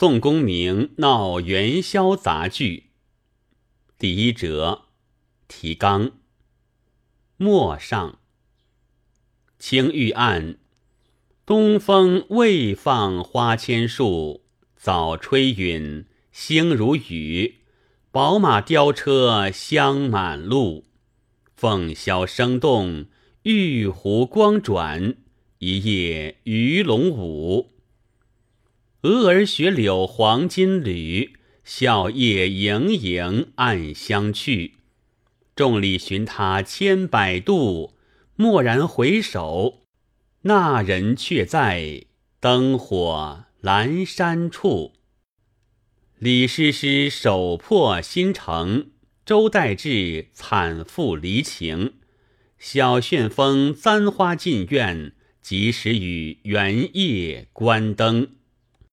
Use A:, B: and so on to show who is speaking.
A: 宋公明闹元宵杂剧，第一折，提纲。末上，青玉案，东风未放花千树，早吹云，星如雨。宝马雕车香满路，凤箫声动，玉壶光转，一夜鱼龙舞。蛾儿雪柳黄金缕，笑靥盈盈暗香去。众里寻他千百度，蓦然回首，那人却在灯火阑珊处。李师师手破心成，周代志惨负离情。小旋风簪花进院，及时雨圆夜关灯。